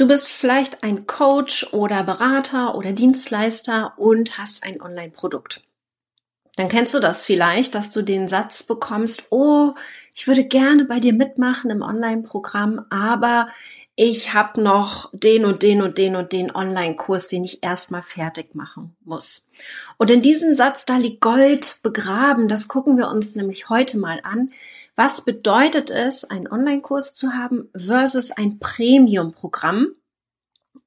Du bist vielleicht ein Coach oder Berater oder Dienstleister und hast ein Online-Produkt. Dann kennst du das vielleicht, dass du den Satz bekommst, oh, ich würde gerne bei dir mitmachen im Online-Programm, aber ich habe noch den und den und den und den Online-Kurs, den ich erstmal fertig machen muss. Und in diesem Satz, da liegt Gold begraben. Das gucken wir uns nämlich heute mal an. Was bedeutet es, einen Online-Kurs zu haben versus ein Premium-Programm?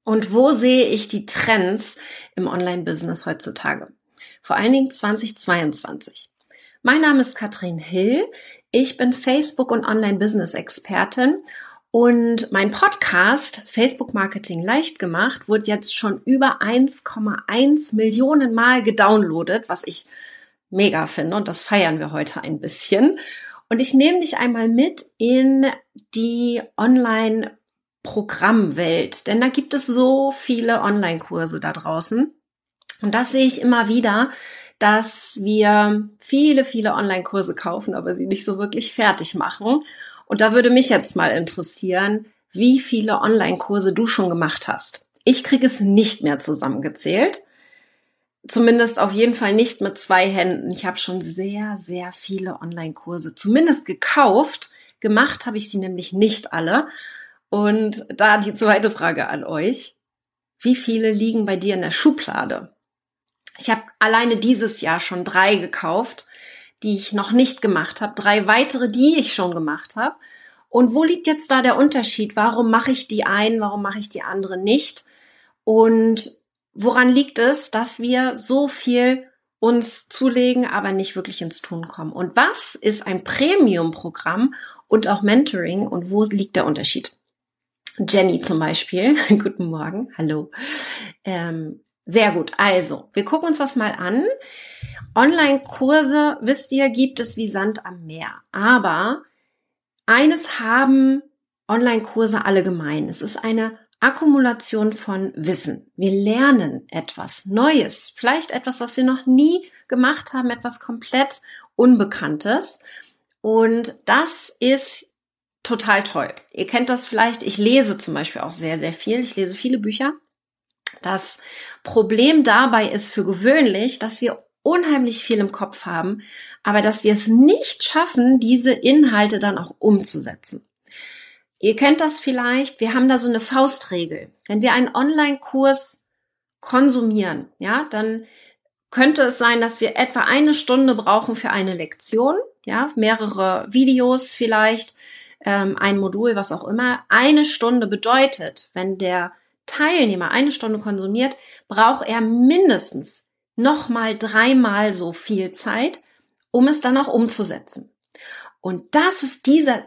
Und wo sehe ich die Trends im Online-Business heutzutage? Vor allen Dingen 2022. Mein Name ist Katrin Hill. Ich bin Facebook- und Online-Business-Expertin und mein Podcast Facebook Marketing leicht gemacht wurde jetzt schon über 1,1 Millionen Mal gedownloadet, was ich mega finde und das feiern wir heute ein bisschen. Und ich nehme dich einmal mit in die Online Programmwelt, denn da gibt es so viele Online-Kurse da draußen. Und das sehe ich immer wieder, dass wir viele, viele Online-Kurse kaufen, aber sie nicht so wirklich fertig machen. Und da würde mich jetzt mal interessieren, wie viele Online-Kurse du schon gemacht hast. Ich kriege es nicht mehr zusammengezählt. Zumindest auf jeden Fall nicht mit zwei Händen. Ich habe schon sehr, sehr viele Online-Kurse zumindest gekauft. Gemacht habe ich sie nämlich nicht alle. Und da die zweite Frage an euch. Wie viele liegen bei dir in der Schublade? Ich habe alleine dieses Jahr schon drei gekauft die ich noch nicht gemacht habe, drei weitere, die ich schon gemacht habe. Und wo liegt jetzt da der Unterschied? Warum mache ich die einen, warum mache ich die andere nicht? Und woran liegt es, dass wir so viel uns zulegen, aber nicht wirklich ins Tun kommen? Und was ist ein Premium-Programm und auch Mentoring und wo liegt der Unterschied? Jenny zum Beispiel, guten Morgen, hallo. Ähm, sehr gut, also wir gucken uns das mal an. Online-Kurse, wisst ihr, gibt es wie Sand am Meer. Aber eines haben Online-Kurse alle gemein. Es ist eine Akkumulation von Wissen. Wir lernen etwas Neues, vielleicht etwas, was wir noch nie gemacht haben, etwas komplett Unbekanntes. Und das ist total toll. Ihr kennt das vielleicht. Ich lese zum Beispiel auch sehr, sehr viel. Ich lese viele Bücher. Das Problem dabei ist für gewöhnlich, dass wir unheimlich viel im Kopf haben, aber dass wir es nicht schaffen, diese Inhalte dann auch umzusetzen. Ihr kennt das vielleicht, wir haben da so eine Faustregel. Wenn wir einen Online-Kurs konsumieren, ja, dann könnte es sein, dass wir etwa eine Stunde brauchen für eine Lektion, ja, mehrere Videos vielleicht, ähm, ein Modul, was auch immer. Eine Stunde bedeutet, wenn der Teilnehmer eine Stunde konsumiert, braucht er mindestens nochmal dreimal so viel Zeit, um es dann auch umzusetzen. Und das ist dieser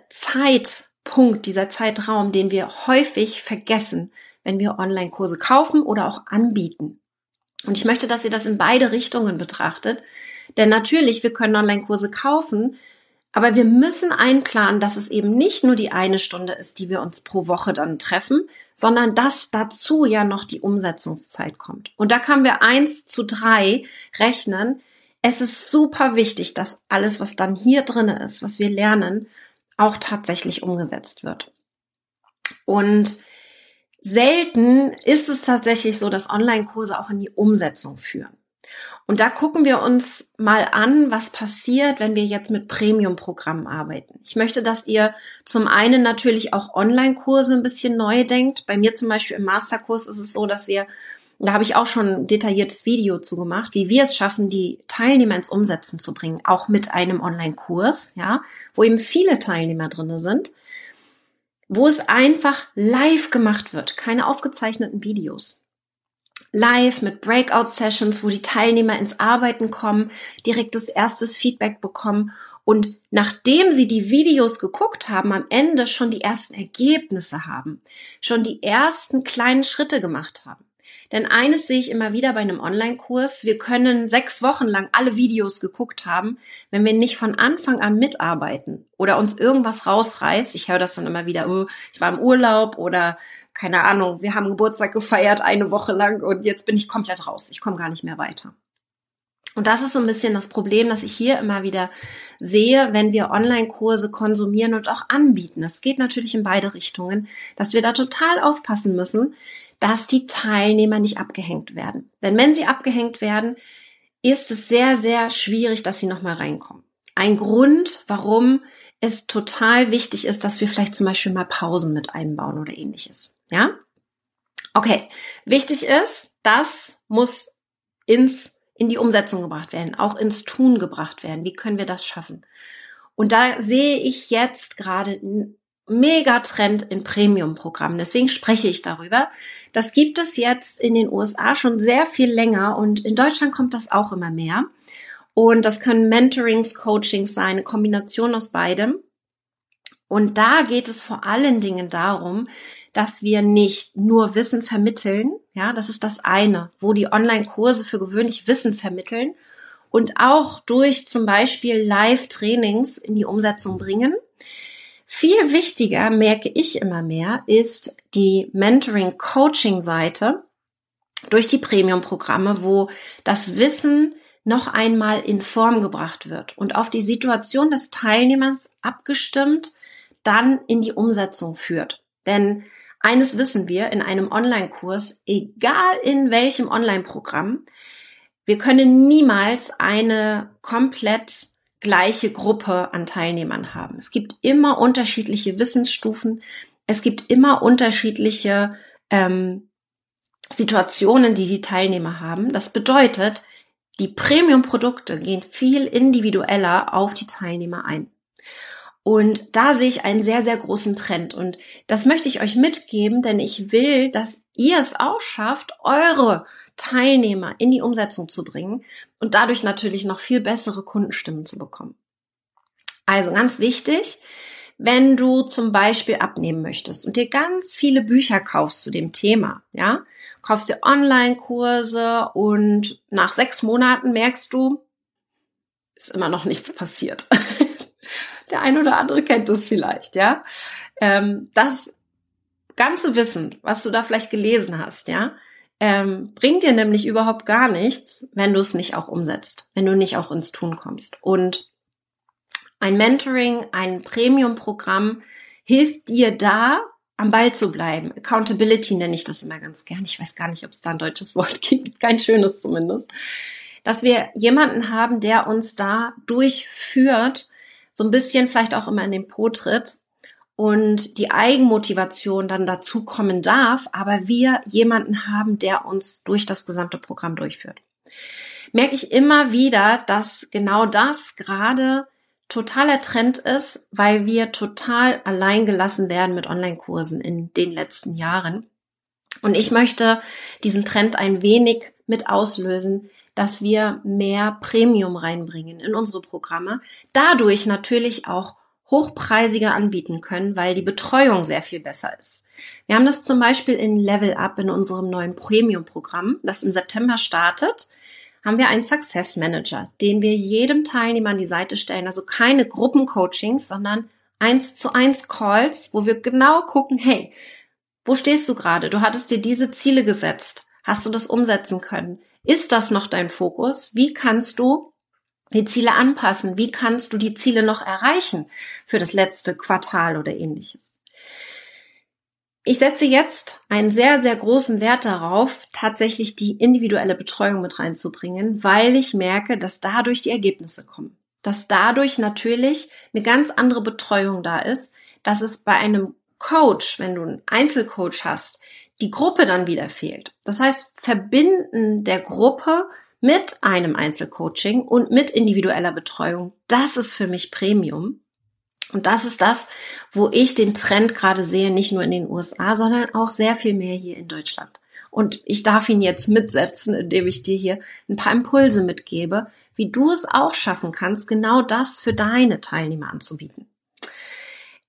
Zeitpunkt, dieser Zeitraum, den wir häufig vergessen, wenn wir Online-Kurse kaufen oder auch anbieten. Und ich möchte, dass ihr das in beide Richtungen betrachtet. Denn natürlich, wir können Online-Kurse kaufen, aber wir müssen einplanen, dass es eben nicht nur die eine Stunde ist, die wir uns pro Woche dann treffen, sondern dass dazu ja noch die Umsetzungszeit kommt. Und da können wir eins zu drei rechnen. Es ist super wichtig, dass alles, was dann hier drin ist, was wir lernen, auch tatsächlich umgesetzt wird. Und selten ist es tatsächlich so, dass Online-Kurse auch in die Umsetzung führen. Und da gucken wir uns mal an, was passiert, wenn wir jetzt mit Premium-Programmen arbeiten. Ich möchte, dass ihr zum einen natürlich auch Online-Kurse ein bisschen neu denkt. Bei mir zum Beispiel im Masterkurs ist es so, dass wir, da habe ich auch schon ein detailliertes Video zu gemacht, wie wir es schaffen, die Teilnehmer ins Umsetzen zu bringen, auch mit einem Online-Kurs, ja, wo eben viele Teilnehmer drinne sind wo es einfach live gemacht wird, keine aufgezeichneten Videos live mit Breakout-Sessions, wo die Teilnehmer ins Arbeiten kommen, direktes erstes Feedback bekommen und nachdem sie die Videos geguckt haben, am Ende schon die ersten Ergebnisse haben, schon die ersten kleinen Schritte gemacht haben. Denn eines sehe ich immer wieder bei einem Online-Kurs. Wir können sechs Wochen lang alle Videos geguckt haben, wenn wir nicht von Anfang an mitarbeiten oder uns irgendwas rausreißt. Ich höre das dann immer wieder, oh, ich war im Urlaub oder keine Ahnung, wir haben Geburtstag gefeiert eine Woche lang und jetzt bin ich komplett raus. Ich komme gar nicht mehr weiter. Und das ist so ein bisschen das Problem, das ich hier immer wieder sehe, wenn wir Online-Kurse konsumieren und auch anbieten. Es geht natürlich in beide Richtungen, dass wir da total aufpassen müssen, dass die Teilnehmer nicht abgehängt werden. Denn wenn sie abgehängt werden, ist es sehr, sehr schwierig, dass sie nochmal reinkommen. Ein Grund, warum es total wichtig ist, dass wir vielleicht zum Beispiel mal Pausen mit einbauen oder ähnliches. Ja? Okay. Wichtig ist, das muss ins in die Umsetzung gebracht werden, auch ins Tun gebracht werden. Wie können wir das schaffen? Und da sehe ich jetzt gerade Megatrend in Premium-Programmen. Deswegen spreche ich darüber. Das gibt es jetzt in den USA schon sehr viel länger und in Deutschland kommt das auch immer mehr. Und das können Mentorings, Coachings sein, eine Kombination aus beidem. Und da geht es vor allen Dingen darum, dass wir nicht nur Wissen vermitteln, ja, das ist das eine, wo die Online-Kurse für gewöhnlich Wissen vermitteln und auch durch zum Beispiel Live-Trainings in die Umsetzung bringen. Viel wichtiger, merke ich immer mehr, ist die Mentoring-Coaching-Seite durch die Premium-Programme, wo das Wissen noch einmal in Form gebracht wird und auf die Situation des Teilnehmers abgestimmt dann in die Umsetzung führt. Denn eines wissen wir in einem Online-Kurs, egal in welchem Online-Programm, wir können niemals eine komplett gleiche Gruppe an Teilnehmern haben. Es gibt immer unterschiedliche Wissensstufen, es gibt immer unterschiedliche ähm, Situationen, die die Teilnehmer haben. Das bedeutet, die Premium-Produkte gehen viel individueller auf die Teilnehmer ein. Und da sehe ich einen sehr, sehr großen Trend. Und das möchte ich euch mitgeben, denn ich will, dass ihr es auch schafft, eure Teilnehmer in die Umsetzung zu bringen und dadurch natürlich noch viel bessere Kundenstimmen zu bekommen. Also ganz wichtig, wenn du zum Beispiel abnehmen möchtest und dir ganz viele Bücher kaufst zu dem Thema, ja, kaufst dir Online-Kurse und nach sechs Monaten merkst du, ist immer noch nichts passiert. Der ein oder andere kennt das vielleicht, ja. Ähm, das ganze Wissen, was du da vielleicht gelesen hast, ja, ähm, bringt dir nämlich überhaupt gar nichts, wenn du es nicht auch umsetzt, wenn du nicht auch ins Tun kommst. Und ein Mentoring, ein Premium-Programm hilft dir da, am Ball zu bleiben. Accountability nenne ich das immer ganz gern. Ich weiß gar nicht, ob es da ein deutsches Wort gibt, kein schönes zumindest. Dass wir jemanden haben, der uns da durchführt, so ein bisschen vielleicht auch immer in den Po tritt und die Eigenmotivation dann dazu kommen darf, aber wir jemanden haben, der uns durch das gesamte Programm durchführt. Merke ich immer wieder, dass genau das gerade totaler Trend ist, weil wir total allein gelassen werden mit Online-Kursen in den letzten Jahren. Und ich möchte diesen Trend ein wenig mit auslösen, dass wir mehr Premium reinbringen in unsere Programme, dadurch natürlich auch hochpreisiger anbieten können, weil die Betreuung sehr viel besser ist. Wir haben das zum Beispiel in Level Up in unserem neuen Premium-Programm, das im September startet, haben wir einen Success Manager, den wir jedem Teilnehmer an die Seite stellen. Also keine Gruppencoachings, sondern eins zu eins Calls, wo wir genau gucken, hey, wo stehst du gerade? Du hattest dir diese Ziele gesetzt. Hast du das umsetzen können? Ist das noch dein Fokus? Wie kannst du die Ziele anpassen? Wie kannst du die Ziele noch erreichen für das letzte Quartal oder ähnliches? Ich setze jetzt einen sehr, sehr großen Wert darauf, tatsächlich die individuelle Betreuung mit reinzubringen, weil ich merke, dass dadurch die Ergebnisse kommen. Dass dadurch natürlich eine ganz andere Betreuung da ist, dass es bei einem Coach, wenn du einen Einzelcoach hast, die Gruppe dann wieder fehlt. Das heißt, Verbinden der Gruppe mit einem Einzelcoaching und mit individueller Betreuung, das ist für mich Premium. Und das ist das, wo ich den Trend gerade sehe, nicht nur in den USA, sondern auch sehr viel mehr hier in Deutschland. Und ich darf ihn jetzt mitsetzen, indem ich dir hier ein paar Impulse mitgebe, wie du es auch schaffen kannst, genau das für deine Teilnehmer anzubieten.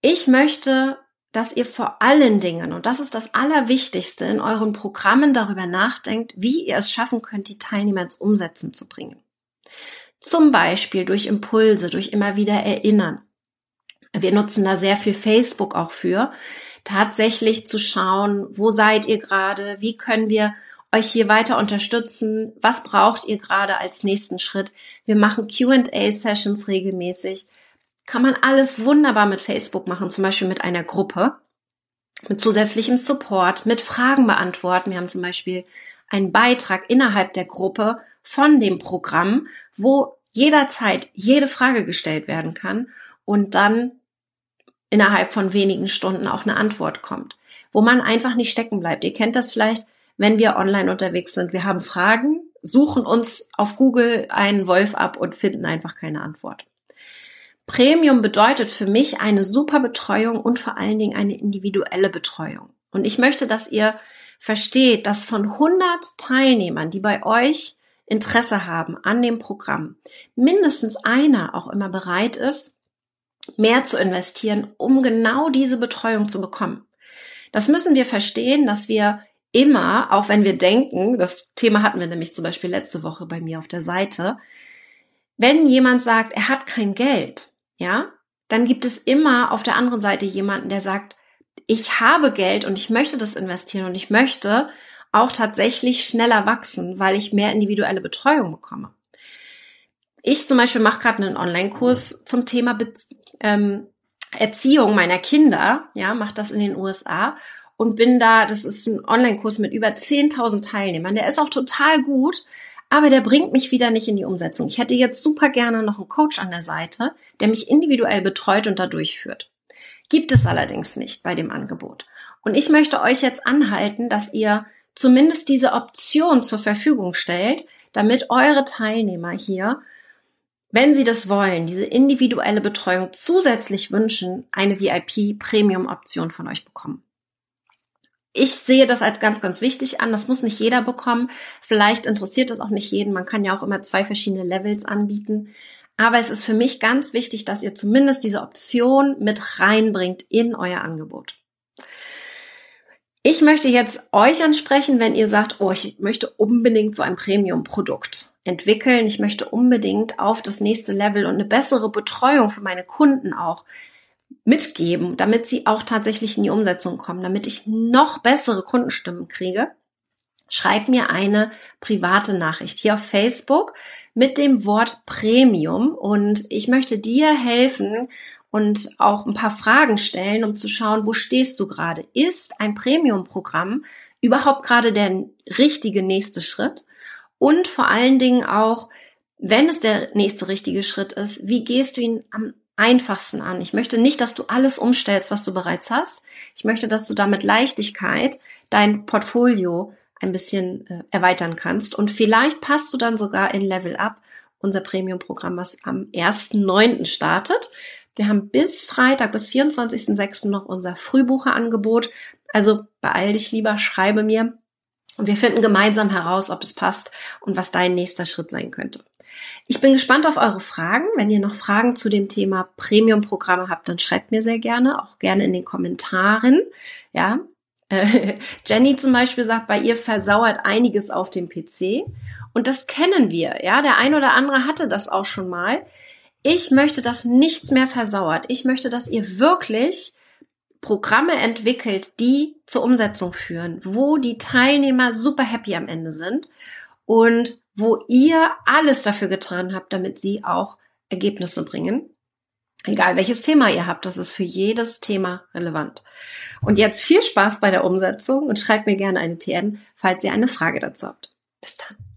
Ich möchte dass ihr vor allen Dingen, und das ist das Allerwichtigste, in euren Programmen darüber nachdenkt, wie ihr es schaffen könnt, die Teilnehmer ins Umsetzen zu bringen. Zum Beispiel durch Impulse, durch immer wieder Erinnern. Wir nutzen da sehr viel Facebook auch für, tatsächlich zu schauen, wo seid ihr gerade, wie können wir euch hier weiter unterstützen. Was braucht ihr gerade als nächsten Schritt? Wir machen QA-Sessions regelmäßig. Kann man alles wunderbar mit Facebook machen, zum Beispiel mit einer Gruppe, mit zusätzlichem Support, mit Fragen beantworten. Wir haben zum Beispiel einen Beitrag innerhalb der Gruppe von dem Programm, wo jederzeit jede Frage gestellt werden kann und dann innerhalb von wenigen Stunden auch eine Antwort kommt, wo man einfach nicht stecken bleibt. Ihr kennt das vielleicht, wenn wir online unterwegs sind. Wir haben Fragen, suchen uns auf Google einen Wolf ab und finden einfach keine Antwort. Premium bedeutet für mich eine super Betreuung und vor allen Dingen eine individuelle Betreuung. Und ich möchte, dass ihr versteht, dass von 100 Teilnehmern, die bei euch Interesse haben an dem Programm, mindestens einer auch immer bereit ist, mehr zu investieren, um genau diese Betreuung zu bekommen. Das müssen wir verstehen, dass wir immer, auch wenn wir denken, das Thema hatten wir nämlich zum Beispiel letzte Woche bei mir auf der Seite, wenn jemand sagt, er hat kein Geld, ja, dann gibt es immer auf der anderen Seite jemanden, der sagt, ich habe Geld und ich möchte das investieren und ich möchte auch tatsächlich schneller wachsen, weil ich mehr individuelle Betreuung bekomme. Ich zum Beispiel mache gerade einen Online-Kurs zum Thema Be ähm, Erziehung meiner Kinder, ja, mache das in den USA und bin da, das ist ein Online-Kurs mit über 10.000 Teilnehmern. Der ist auch total gut, aber der bringt mich wieder nicht in die Umsetzung. Ich hätte jetzt super gerne noch einen Coach an der Seite, der mich individuell betreut und da durchführt. Gibt es allerdings nicht bei dem Angebot. Und ich möchte euch jetzt anhalten, dass ihr zumindest diese Option zur Verfügung stellt, damit eure Teilnehmer hier, wenn sie das wollen, diese individuelle Betreuung zusätzlich wünschen, eine VIP-Premium-Option von euch bekommen. Ich sehe das als ganz, ganz wichtig an. Das muss nicht jeder bekommen. Vielleicht interessiert das auch nicht jeden. Man kann ja auch immer zwei verschiedene Levels anbieten. Aber es ist für mich ganz wichtig, dass ihr zumindest diese Option mit reinbringt in euer Angebot. Ich möchte jetzt euch ansprechen, wenn ihr sagt, oh, ich möchte unbedingt so ein Premium-Produkt entwickeln. Ich möchte unbedingt auf das nächste Level und eine bessere Betreuung für meine Kunden auch mitgeben, damit sie auch tatsächlich in die Umsetzung kommen, damit ich noch bessere Kundenstimmen kriege. Schreib mir eine private Nachricht hier auf Facebook mit dem Wort Premium und ich möchte dir helfen, und auch ein paar Fragen stellen, um zu schauen, wo stehst du gerade? Ist ein Premium-Programm überhaupt gerade der richtige nächste Schritt? Und vor allen Dingen auch, wenn es der nächste richtige Schritt ist, wie gehst du ihn am einfachsten an? Ich möchte nicht, dass du alles umstellst, was du bereits hast. Ich möchte, dass du da mit Leichtigkeit dein Portfolio ein bisschen äh, erweitern kannst. Und vielleicht passt du dann sogar in Level Up, unser Premium-Programm, was am 1.9. startet. Wir haben bis Freitag, bis 24.06. noch unser Frühbucherangebot. Also beeil dich lieber, schreibe mir. Und wir finden gemeinsam heraus, ob es passt und was dein nächster Schritt sein könnte. Ich bin gespannt auf eure Fragen. Wenn ihr noch Fragen zu dem Thema Premium-Programme habt, dann schreibt mir sehr gerne, auch gerne in den Kommentaren. Ja, Jenny zum Beispiel sagt, bei ihr versauert einiges auf dem PC. Und das kennen wir. Ja, der ein oder andere hatte das auch schon mal. Ich möchte, dass nichts mehr versauert. Ich möchte, dass ihr wirklich Programme entwickelt, die zur Umsetzung führen, wo die Teilnehmer super happy am Ende sind und wo ihr alles dafür getan habt, damit sie auch Ergebnisse bringen. Egal welches Thema ihr habt, das ist für jedes Thema relevant. Und jetzt viel Spaß bei der Umsetzung und schreibt mir gerne eine PN, falls ihr eine Frage dazu habt. Bis dann.